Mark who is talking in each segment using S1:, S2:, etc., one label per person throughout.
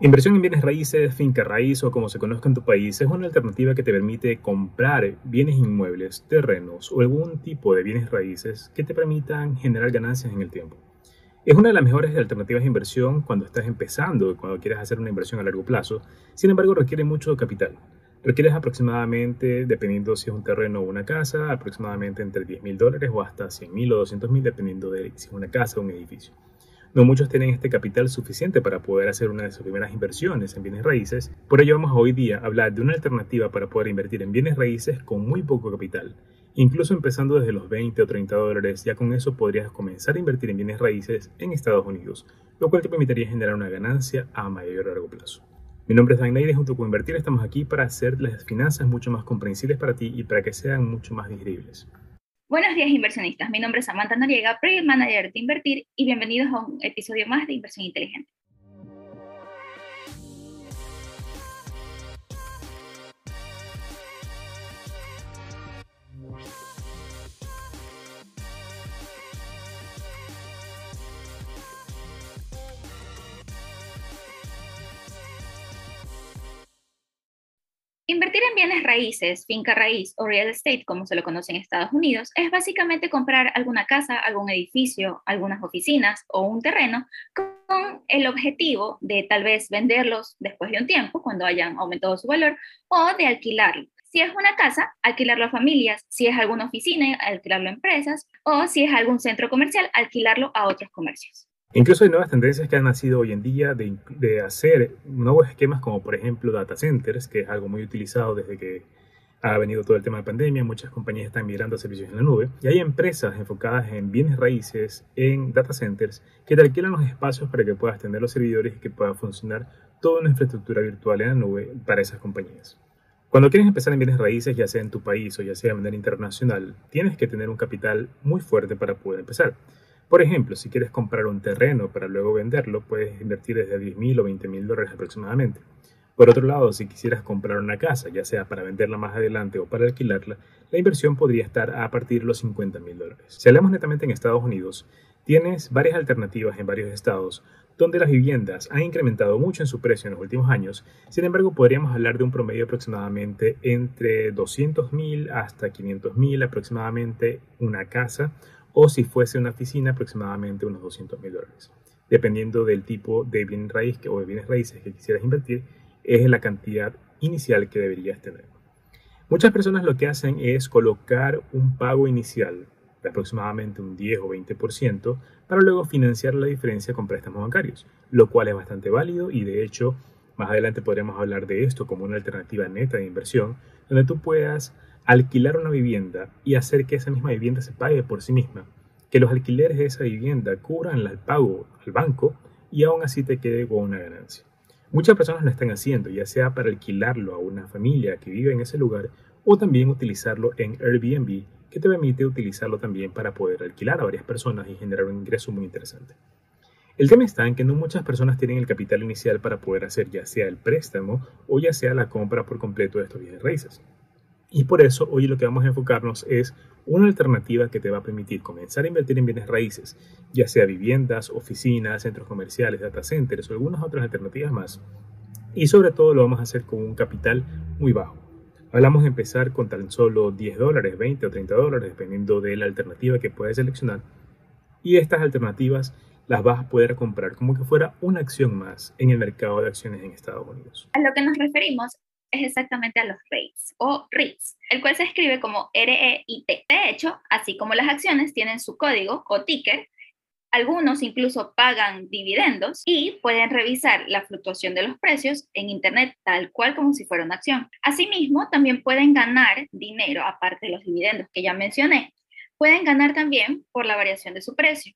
S1: Inversión en bienes raíces, finca raíz o como se conozca en tu país es una alternativa que te permite comprar bienes inmuebles, terrenos o algún tipo de bienes raíces que te permitan generar ganancias en el tiempo. Es una de las mejores alternativas de inversión cuando estás empezando y cuando quieres hacer una inversión a largo plazo. Sin embargo, requiere mucho capital. Requieres aproximadamente, dependiendo si es un terreno o una casa, aproximadamente entre 10 mil dólares o hasta 100 mil o 200 mil, dependiendo de si es una casa o un edificio. No muchos tienen este capital suficiente para poder hacer una de sus primeras inversiones en bienes raíces, por ello vamos hoy día a hablar de una alternativa para poder invertir en bienes raíces con muy poco capital. Incluso empezando desde los 20 o 30 dólares, ya con eso podrías comenzar a invertir en bienes raíces en Estados Unidos, lo cual te permitiría generar una ganancia a mayor largo plazo. Mi nombre es Dan y junto con Invertir estamos aquí para hacer las finanzas mucho más comprensibles para ti y para que sean mucho más digeribles.
S2: Buenos días inversionistas, mi nombre es Samantha Noriega, Project Manager de Invertir y bienvenidos a un episodio más de Inversión Inteligente. Invertir en bienes raíces, finca raíz o real estate, como se lo conoce en Estados Unidos, es básicamente comprar alguna casa, algún edificio, algunas oficinas o un terreno con el objetivo de tal vez venderlos después de un tiempo, cuando hayan aumentado su valor, o de alquilarlo. Si es una casa, alquilarlo a familias, si es alguna oficina, alquilarlo a empresas, o si es algún centro comercial, alquilarlo a otros comercios.
S1: Incluso hay nuevas tendencias que han nacido hoy en día de, hacer nuevos esquemas como por ejemplo data centers, que es algo muy utilizado desde que ha venido todo el tema de pandemia. Muchas compañías están migrando a servicios en la nube y hay empresas enfocadas en bienes raíces, en data centers, que te alquilan los espacios para que puedas tener los servidores y que pueda funcionar toda una infraestructura virtual en la nube para esas compañías. Cuando quieres empezar en bienes raíces, ya sea en tu país o ya sea de manera internacional, tienes que tener un capital muy fuerte para poder empezar. Por ejemplo, si quieres comprar un terreno para luego venderlo, puedes invertir desde 10 mil o 20 mil dólares aproximadamente. Por otro lado, si quisieras comprar una casa, ya sea para venderla más adelante o para alquilarla, la inversión podría estar a partir de los 50 mil dólares. Si hablamos netamente en Estados Unidos, tienes varias alternativas en varios estados donde las viviendas han incrementado mucho en su precio en los últimos años. Sin embargo, podríamos hablar de un promedio aproximadamente entre 200 mil hasta 500 mil aproximadamente una casa o si fuese una oficina aproximadamente unos 200 mil dólares. Dependiendo del tipo de bien raíz o de bienes raíces que quisieras invertir, es la cantidad inicial que deberías tener. Muchas personas lo que hacen es colocar un pago inicial de aproximadamente un 10 o 20% para luego financiar la diferencia con préstamos bancarios, lo cual es bastante válido y de hecho más adelante podremos hablar de esto como una alternativa neta de inversión, donde tú puedas alquilar una vivienda y hacer que esa misma vivienda se pague por sí misma, que los alquileres de esa vivienda cubran el pago al banco y aún así te quede con una ganancia. Muchas personas lo están haciendo, ya sea para alquilarlo a una familia que vive en ese lugar o también utilizarlo en Airbnb, que te permite utilizarlo también para poder alquilar a varias personas y generar un ingreso muy interesante. El tema está en que no muchas personas tienen el capital inicial para poder hacer ya sea el préstamo o ya sea la compra por completo de estos bienes raíces. Y por eso hoy lo que vamos a enfocarnos es una alternativa que te va a permitir comenzar a invertir en bienes raíces, ya sea viviendas, oficinas, centros comerciales, data centers o algunas otras alternativas más. Y sobre todo lo vamos a hacer con un capital muy bajo. Hablamos de empezar con tan solo 10 dólares, 20 o 30 dólares, dependiendo de la alternativa que puedes seleccionar. Y estas alternativas las vas a poder comprar como que fuera una acción más en el mercado de acciones en Estados Unidos.
S2: A lo que nos referimos es exactamente a los REITs o REITs, el cual se escribe como R-E-I-T. De hecho, así como las acciones tienen su código o ticker, algunos incluso pagan dividendos y pueden revisar la fluctuación de los precios en Internet tal cual como si fuera una acción. Asimismo, también pueden ganar dinero, aparte de los dividendos que ya mencioné, pueden ganar también por la variación de su precio.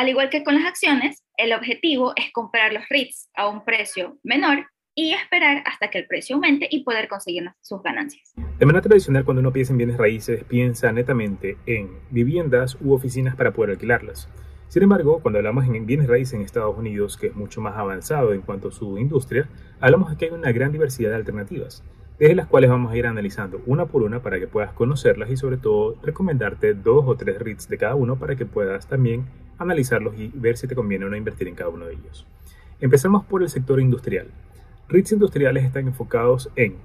S2: Al igual que con las acciones, el objetivo es comprar los REITs a un precio menor y esperar hasta que el precio aumente y poder conseguir sus ganancias.
S1: De manera tradicional, cuando uno piensa en bienes raíces, piensa netamente en viviendas u oficinas para poder alquilarlas. Sin embargo, cuando hablamos en bienes raíces en Estados Unidos, que es mucho más avanzado en cuanto a su industria, hablamos de que hay una gran diversidad de alternativas, desde las cuales vamos a ir analizando una por una para que puedas conocerlas y sobre todo recomendarte dos o tres REITs de cada uno para que puedas también analizarlos y ver si te conviene o no invertir en cada uno de ellos. Empezamos por el sector industrial. REITs industriales están enfocados en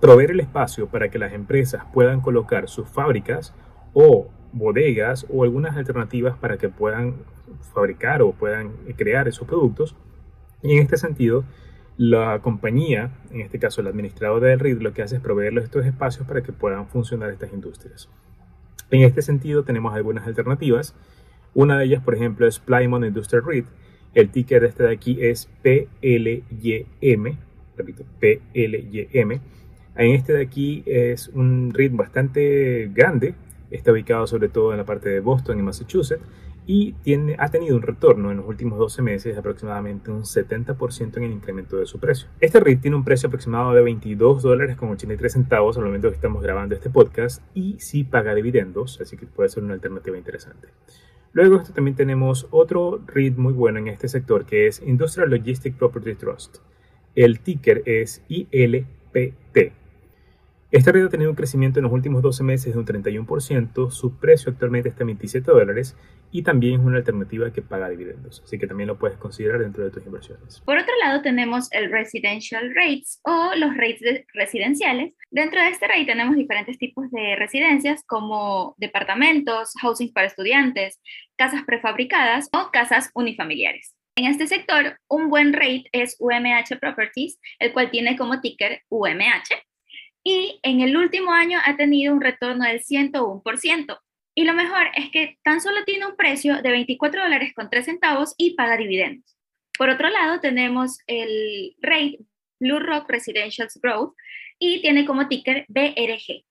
S1: proveer el espacio para que las empresas puedan colocar sus fábricas o bodegas o algunas alternativas para que puedan fabricar o puedan crear esos productos. Y en este sentido, la compañía, en este caso el administrador del REIT, lo que hace es proveerles estos espacios para que puedan funcionar estas industrias. En este sentido, tenemos algunas alternativas. Una de ellas, por ejemplo, es Plymouth Industrial REIT. El ticker de este de aquí es PLYM. Repito, PLYM. En este de aquí es un REIT bastante grande. Está ubicado sobre todo en la parte de Boston y Massachusetts y tiene, ha tenido un retorno en los últimos 12 meses de aproximadamente un 70% en el incremento de su precio. Este REIT tiene un precio aproximado de 22 dólares con 83 centavos al momento que estamos grabando este podcast y sí paga dividendos, así que puede ser una alternativa interesante. Luego esto también tenemos otro REIT muy bueno en este sector que es Industrial Logistic Property Trust. El ticker es ILPT. Este REIT ha tenido un crecimiento en los últimos 12 meses de un 31%, su precio actualmente está en 27 dólares y también es una alternativa que paga dividendos, así que también lo puedes considerar dentro de tus inversiones.
S2: Por otro lado tenemos el residential rates o los rates residenciales. Dentro de este rate tenemos diferentes tipos de residencias como departamentos, housing para estudiantes, casas prefabricadas o casas unifamiliares. En este sector, un buen rate es UMH Properties, el cual tiene como ticker UMH y en el último año ha tenido un retorno del 101%. Y lo mejor es que tan solo tiene un precio de 24 dólares con 3 centavos y paga dividendos. Por otro lado, tenemos el rate Blue Rock Residential Growth y tiene como ticker BRG.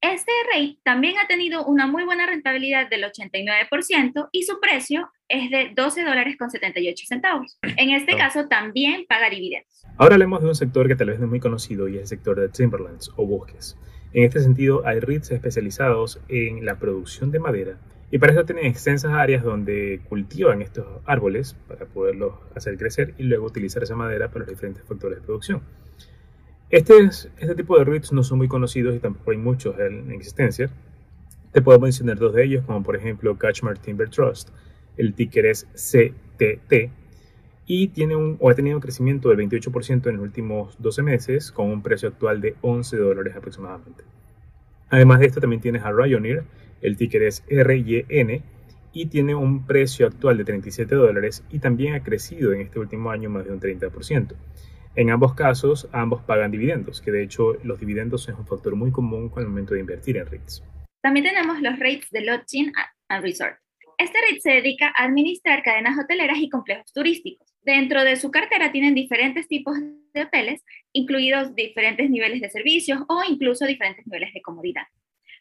S2: Este rate también ha tenido una muy buena rentabilidad del 89% y su precio es de 12 dólares con 78 centavos. En este caso también paga dividendos.
S1: Ahora hablemos de un sector que tal vez no es muy conocido y es el sector de timberlands o bosques. En este sentido hay REITs especializados en la producción de madera y para eso tienen extensas áreas donde cultivan estos árboles para poderlos hacer crecer y luego utilizar esa madera para los diferentes factores de producción. Este, este tipo de REITs no son muy conocidos y tampoco hay muchos en, existencia. Te puedo mencionar dos de ellos, como por ejemplo Catchmark Timber Trust. El ticker es CTT y tiene un, o ha tenido un crecimiento del 28% en los últimos 12 meses con un precio actual de 11 dólares aproximadamente. Además de esto también tienes a Ryoneer, el ticker es RYN y tiene un precio actual de 37 dólares y también ha crecido en este último año más de un 30%. En ambos casos, ambos pagan dividendos, que de hecho los dividendos es un factor muy común con el momento de invertir en REITs.
S2: También tenemos los REITs de Lodging and Resort. Este REIT se dedica a administrar cadenas hoteleras y complejos turísticos. Dentro de su cartera tienen diferentes tipos de hoteles, incluidos diferentes niveles de servicios o incluso diferentes niveles de comodidad.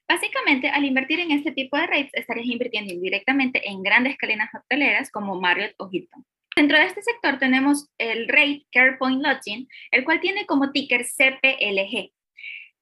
S2: Básicamente, al invertir en este tipo de REITs, estarías invirtiendo indirectamente en grandes cadenas hoteleras como Marriott o Hilton. Dentro de este sector tenemos el rate CarePoint Lodging, el cual tiene como ticker CPLG.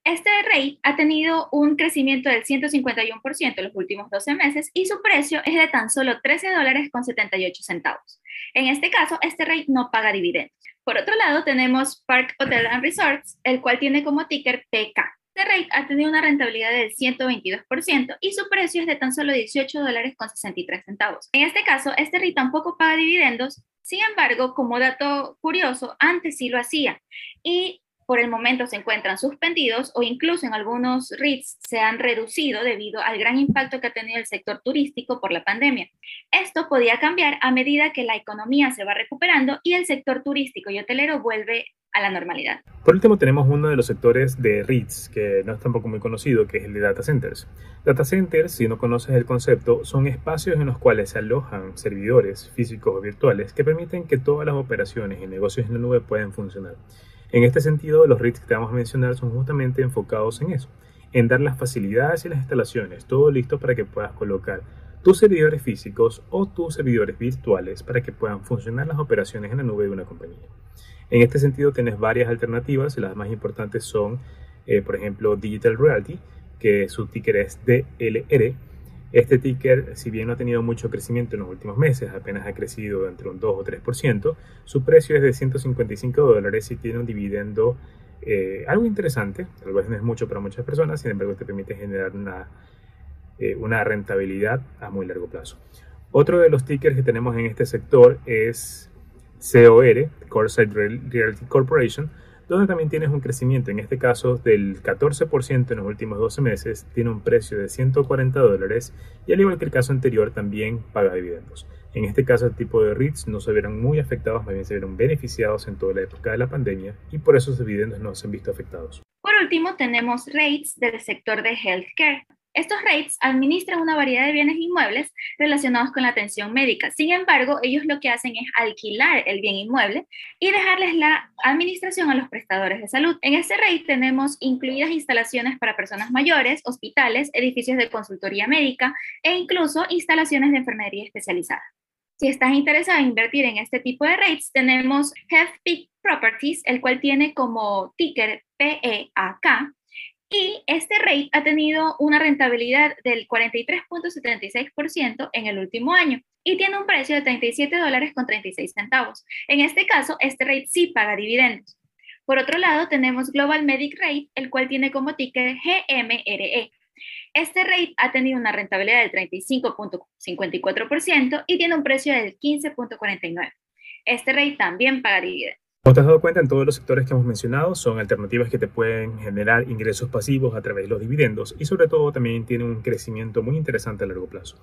S2: Este rate ha tenido un crecimiento del 151% en los últimos 12 meses y su precio es de tan solo 13 dólares con 78 centavos. En este caso, este rate no paga dividendos. Por otro lado, tenemos Park Hotel and Resorts, el cual tiene como ticker PK. Este rate ha tenido una rentabilidad del 122% y su precio es de tan solo 18 dólares con 63 centavos. En este caso, este REIT tampoco paga dividendos, sin embargo, como dato curioso, antes sí lo hacía y por el momento se encuentran suspendidos o incluso en algunos REITs se han reducido debido al gran impacto que ha tenido el sector turístico por la pandemia. Esto podía cambiar a medida que la economía se va recuperando y el sector turístico y hotelero vuelve a la normalidad.
S1: Por último, tenemos uno de los sectores de REITs que no es tampoco muy conocido, que es el de data centers. Data centers, si no conoces el concepto, son espacios en los cuales se alojan servidores físicos o virtuales que permiten que todas las operaciones y negocios en la nube puedan funcionar. En este sentido, los REITs que te vamos a mencionar son justamente enfocados en eso, en dar las facilidades y las instalaciones, todo listo para que puedas colocar tus servidores físicos o tus servidores virtuales para que puedan funcionar las operaciones en la nube de una compañía. En este sentido, tienes varias alternativas. Las más importantes son, eh, por ejemplo, Digital Realty, que su ticker es DLR. Este ticker, si bien no ha tenido mucho crecimiento en los últimos meses, apenas ha crecido entre un 2 o 3%, su precio es de 155 dólares y tiene un dividendo eh, algo interesante, tal vez no es mucho para muchas personas, sin embargo te permite generar una, eh, una rentabilidad a muy largo plazo. Otro de los tickers que tenemos en este sector es COR, Coreside Realty Corporation, donde también tienes un crecimiento, en este caso del 14% en los últimos 12 meses, tiene un precio de 140 dólares y al igual que el caso anterior también paga dividendos. En este caso el tipo de REITs no se vieron muy afectados, más bien se vieron beneficiados en toda la época de la pandemia y por eso sus dividendos no se han visto afectados.
S2: Por último tenemos REITs del sector de healthcare. Estos REITs administran una variedad de bienes inmuebles relacionados con la atención médica. Sin embargo, ellos lo que hacen es alquilar el bien inmueble y dejarles la administración a los prestadores de salud. En este REIT tenemos incluidas instalaciones para personas mayores, hospitales, edificios de consultoría médica e incluso instalaciones de enfermería especializada. Si estás interesado en invertir en este tipo de REITs, tenemos Peak Properties, el cual tiene como ticker PEAK y este rate ha tenido una rentabilidad del 43.76% en el último año y tiene un precio de 37 dólares con 36 centavos. En este caso, este rate sí paga dividendos. Por otro lado, tenemos Global Medic Rate, el cual tiene como ticker GMRE. Este rate ha tenido una rentabilidad del 35.54% y tiene un precio del 15.49. Este rate también paga dividendos.
S1: Como te has dado cuenta, en todos los sectores que hemos mencionado son alternativas que te pueden generar ingresos pasivos a través de los dividendos y sobre todo también tienen un crecimiento muy interesante a largo plazo.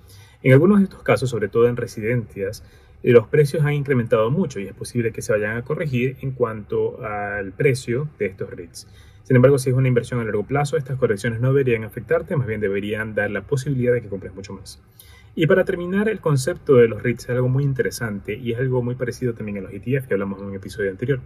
S1: En algunos de estos casos, sobre todo en residencias, eh, los precios han incrementado mucho y es posible que se vayan a corregir en cuanto al precio de estos REITs. Sin embargo, si es una inversión a largo plazo, estas correcciones no deberían afectarte, más bien deberían dar la posibilidad de que compres mucho más. Y para terminar, el concepto de los REITs es algo muy interesante y es algo muy parecido también a los ETF que hablamos en un episodio anterior.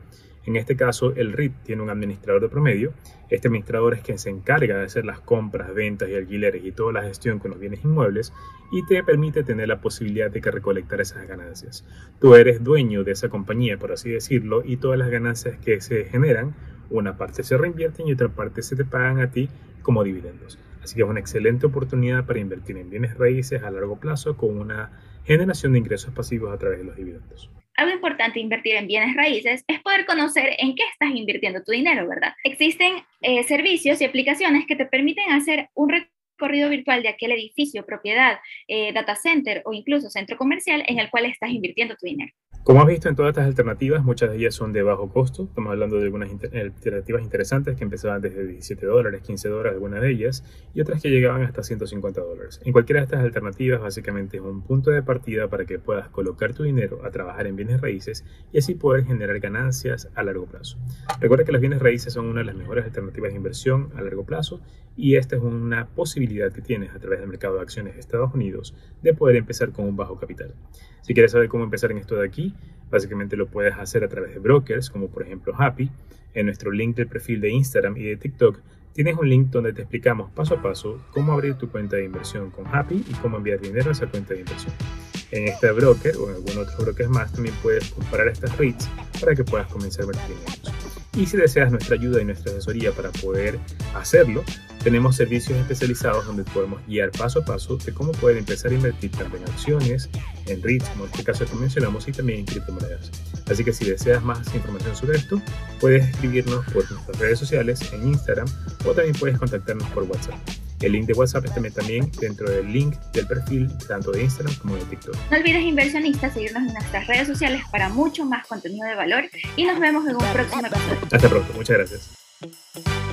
S1: En este caso, el REIT tiene un administrador de promedio. Este administrador es quien se encarga de hacer las compras, ventas y alquileres y toda la gestión con los bienes inmuebles y te permite tener la posibilidad de que recolectar esas ganancias. Tú eres dueño de esa compañía, por así decirlo, y todas las ganancias que se generan, una parte se reinvierten y otra parte se te pagan a ti como dividendos. Así que es una excelente oportunidad para invertir en bienes raíces a largo plazo con una generación de ingresos pasivos a través de los dividendos.
S2: Algo importante invertir en bienes raíces es poder conocer en qué estás invirtiendo tu dinero, ¿verdad? Existen eh, servicios y aplicaciones que te permiten hacer un recorrido virtual de aquel edificio, propiedad, eh, data center o incluso centro comercial en el cual estás invirtiendo tu dinero.
S1: Como has visto en todas estas alternativas, muchas de ellas son de bajo costo. Estamos hablando de algunas alternativas interesantes que empezaban desde 17 dólares, 15 dólares, algunas de ellas, y otras que llegaban hasta 150 dólares. En cualquiera de estas alternativas, básicamente es un punto de partida para que puedas colocar tu dinero a trabajar en bienes raíces y así poder generar ganancias a largo plazo. Recuerda que los bienes raíces son una de las mejores alternativas de inversión a largo plazo y esta es una posibilidad que tienes a través del mercado de acciones de Estados Unidos de poder empezar con un bajo capital. Si quieres saber cómo empezar en esto de aquí, básicamente lo puedes hacer a través de brokers, como por ejemplo Happy. En nuestro link del perfil de Instagram y de TikTok tienes un link donde te explicamos paso a paso cómo abrir tu cuenta de inversión con Happy y cómo enviar dinero a esa cuenta de inversión. En este broker o en algún otro broker más también puedes comparar estas REITs para que puedas comenzar a en ellos. Y si deseas nuestra ayuda y nuestra asesoría para poder hacerlo, tenemos servicios especializados donde podemos guiar paso a paso de cómo poder empezar a invertir tanto en acciones, en REITs, como en este caso que mencionamos, y también en criptomonedas. Así que si deseas más información sobre esto, puedes escribirnos por nuestras redes sociales en Instagram o también puedes contactarnos por WhatsApp. El link de WhatsApp está también dentro del link del perfil tanto de Instagram como de TikTok.
S2: No olvides inversionistas seguirnos en nuestras redes sociales para mucho más contenido de valor y nos vemos en un próximo episodio.
S1: Hasta pronto, muchas gracias.